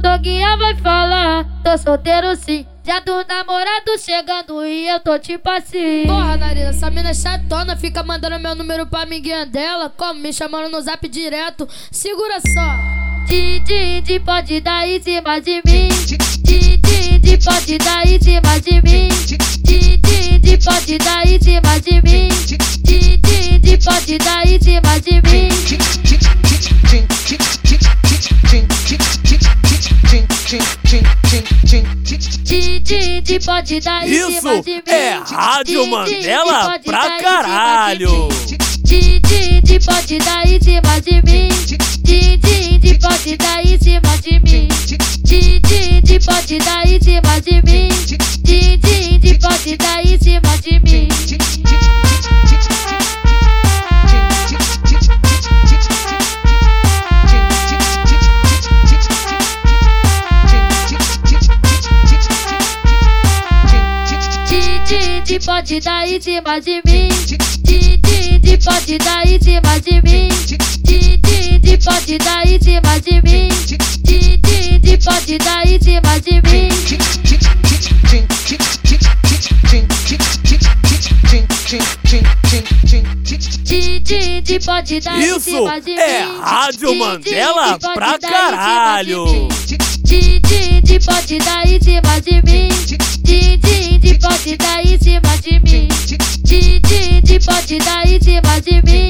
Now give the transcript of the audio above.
Doguinha vai falar, tô solteiro sim. Já do namorado chegando e eu tô tipo assim. Porra, Narina, essa mina é chatona, fica mandando meu número pra amiguinha dela. Como? Me chamando no zap direto. Segura só. Din, pode dar em cima de mim. Din, pode dar em cima de mim. Din, pode dar em cima de mim. Din, pode dar em cima de mim. Didi pode dar em Isso cima de mim. é Rádio Mandela pra caralho. Didi pode dar em cima de mim. Didi pode dar em cima de mim. Didi pode dar em cima de mim. pode, pode dar em cima de mim. Didi, pode dar em cima de mim. Didi, pode dar em cima de mim. Didi, pode dar em cima de mim. Isso é Rádio Mandela pra caralho. Didi, pode dar em cima de mim. Pode dar em cima de mim.